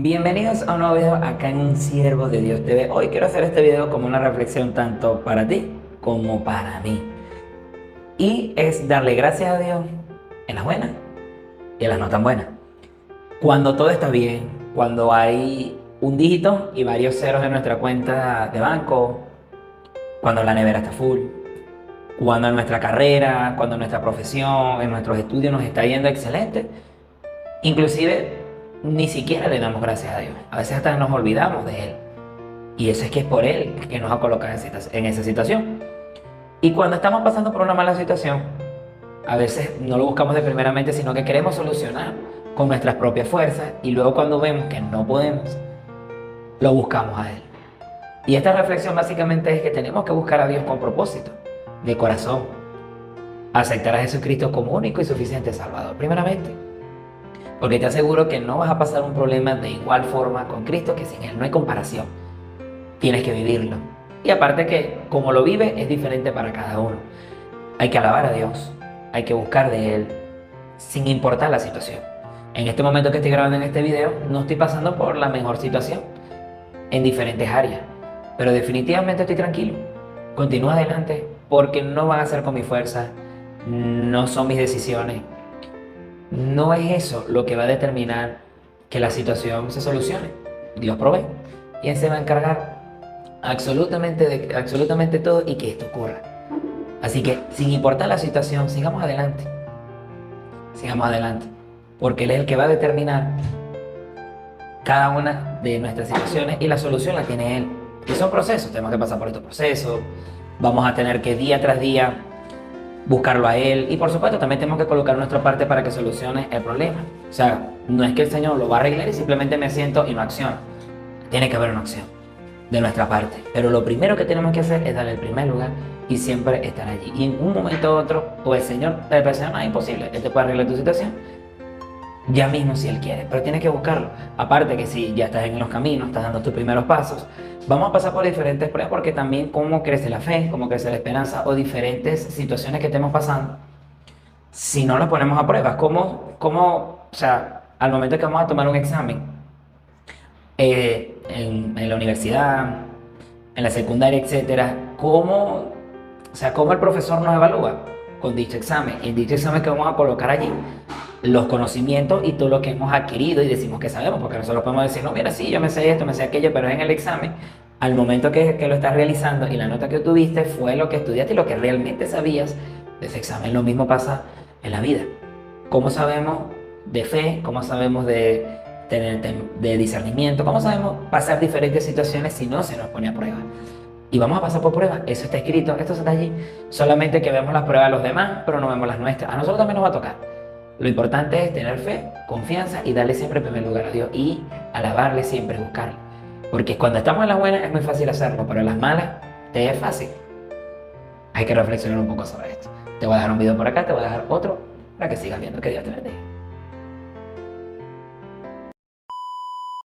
Bienvenidos a un nuevo video acá en Un Siervo de Dios TV. Hoy quiero hacer este video como una reflexión tanto para ti como para mí. Y es darle gracias a Dios en las buenas y en las no tan buenas. Cuando todo está bien, cuando hay un dígito y varios ceros en nuestra cuenta de banco, cuando la nevera está full, cuando en nuestra carrera, cuando en nuestra profesión, en nuestros estudios nos está yendo excelente. Inclusive ni siquiera le damos gracias a Dios. A veces hasta nos olvidamos de Él. Y eso es que es por Él que nos ha colocado en esa situación. Y cuando estamos pasando por una mala situación, a veces no lo buscamos de primeramente, sino que queremos solucionar con nuestras propias fuerzas y luego cuando vemos que no podemos, lo buscamos a Él. Y esta reflexión básicamente es que tenemos que buscar a Dios con propósito, de corazón. Aceptar a Jesucristo como único y suficiente Salvador, primeramente. Porque te aseguro que no vas a pasar un problema de igual forma con Cristo que sin Él. No hay comparación. Tienes que vivirlo. Y aparte que como lo vive es diferente para cada uno. Hay que alabar a Dios. Hay que buscar de Él sin importar la situación. En este momento que estoy grabando este video no estoy pasando por la mejor situación en diferentes áreas. Pero definitivamente estoy tranquilo. Continúa adelante porque no van a ser con mi fuerza. No son mis decisiones no es eso lo que va a determinar que la situación se solucione. Dios provee. Y Él se va a encargar absolutamente de absolutamente todo y que esto ocurra. Así que, sin importar la situación, sigamos adelante. Sigamos adelante. Porque Él es el que va a determinar cada una de nuestras situaciones y la solución la tiene Él. Y son procesos, tenemos que pasar por estos procesos. Vamos a tener que día tras día buscarlo a Él y por supuesto también tenemos que colocar nuestra parte para que solucione el problema. O sea, no es que el Señor lo va a arreglar y simplemente me siento y no acciono. Tiene que haber una acción de nuestra parte. Pero lo primero que tenemos que hacer es darle el primer lugar y siempre estar allí. Y en un momento u otro, pues el Señor, Señor no es imposible, Él te puede arreglar tu situación ya mismo si Él quiere, pero tienes que buscarlo. Aparte que si ya estás en los caminos, estás dando tus primeros pasos, vamos a pasar por diferentes pruebas porque también cómo crece la fe, cómo crece la esperanza o diferentes situaciones que estemos pasando. Si no las ponemos a prueba, ¿cómo, cómo o sea, al momento que vamos a tomar un examen eh, en, en, la universidad, en la secundaria, etcétera, ¿cómo, o sea, cómo el profesor nos evalúa? Con dicho examen. En dicho examen que vamos a colocar allí, los conocimientos y todo lo que hemos adquirido y decimos que sabemos, porque nosotros podemos decir, no, mira, sí, yo me sé esto, me sé aquello, pero en el examen, al momento que, que lo estás realizando y la nota que tuviste fue lo que estudiaste y lo que realmente sabías de ese examen. Lo mismo pasa en la vida. ¿Cómo sabemos de fe? ¿Cómo sabemos de, tener de discernimiento? ¿Cómo sabemos pasar diferentes situaciones si no se nos pone a prueba? Y vamos a pasar por pruebas. Eso está escrito, esto está allí. Solamente que vemos las pruebas de los demás, pero no vemos las nuestras. A nosotros también nos va a tocar. Lo importante es tener fe, confianza y darle siempre primer lugar a Dios y alabarle siempre, buscarle. Porque cuando estamos en las buenas es muy fácil hacerlo, pero en las malas te es fácil. Hay que reflexionar un poco sobre esto. Te voy a dejar un video por acá, te voy a dejar otro para que sigas viendo. Que Dios te bendiga.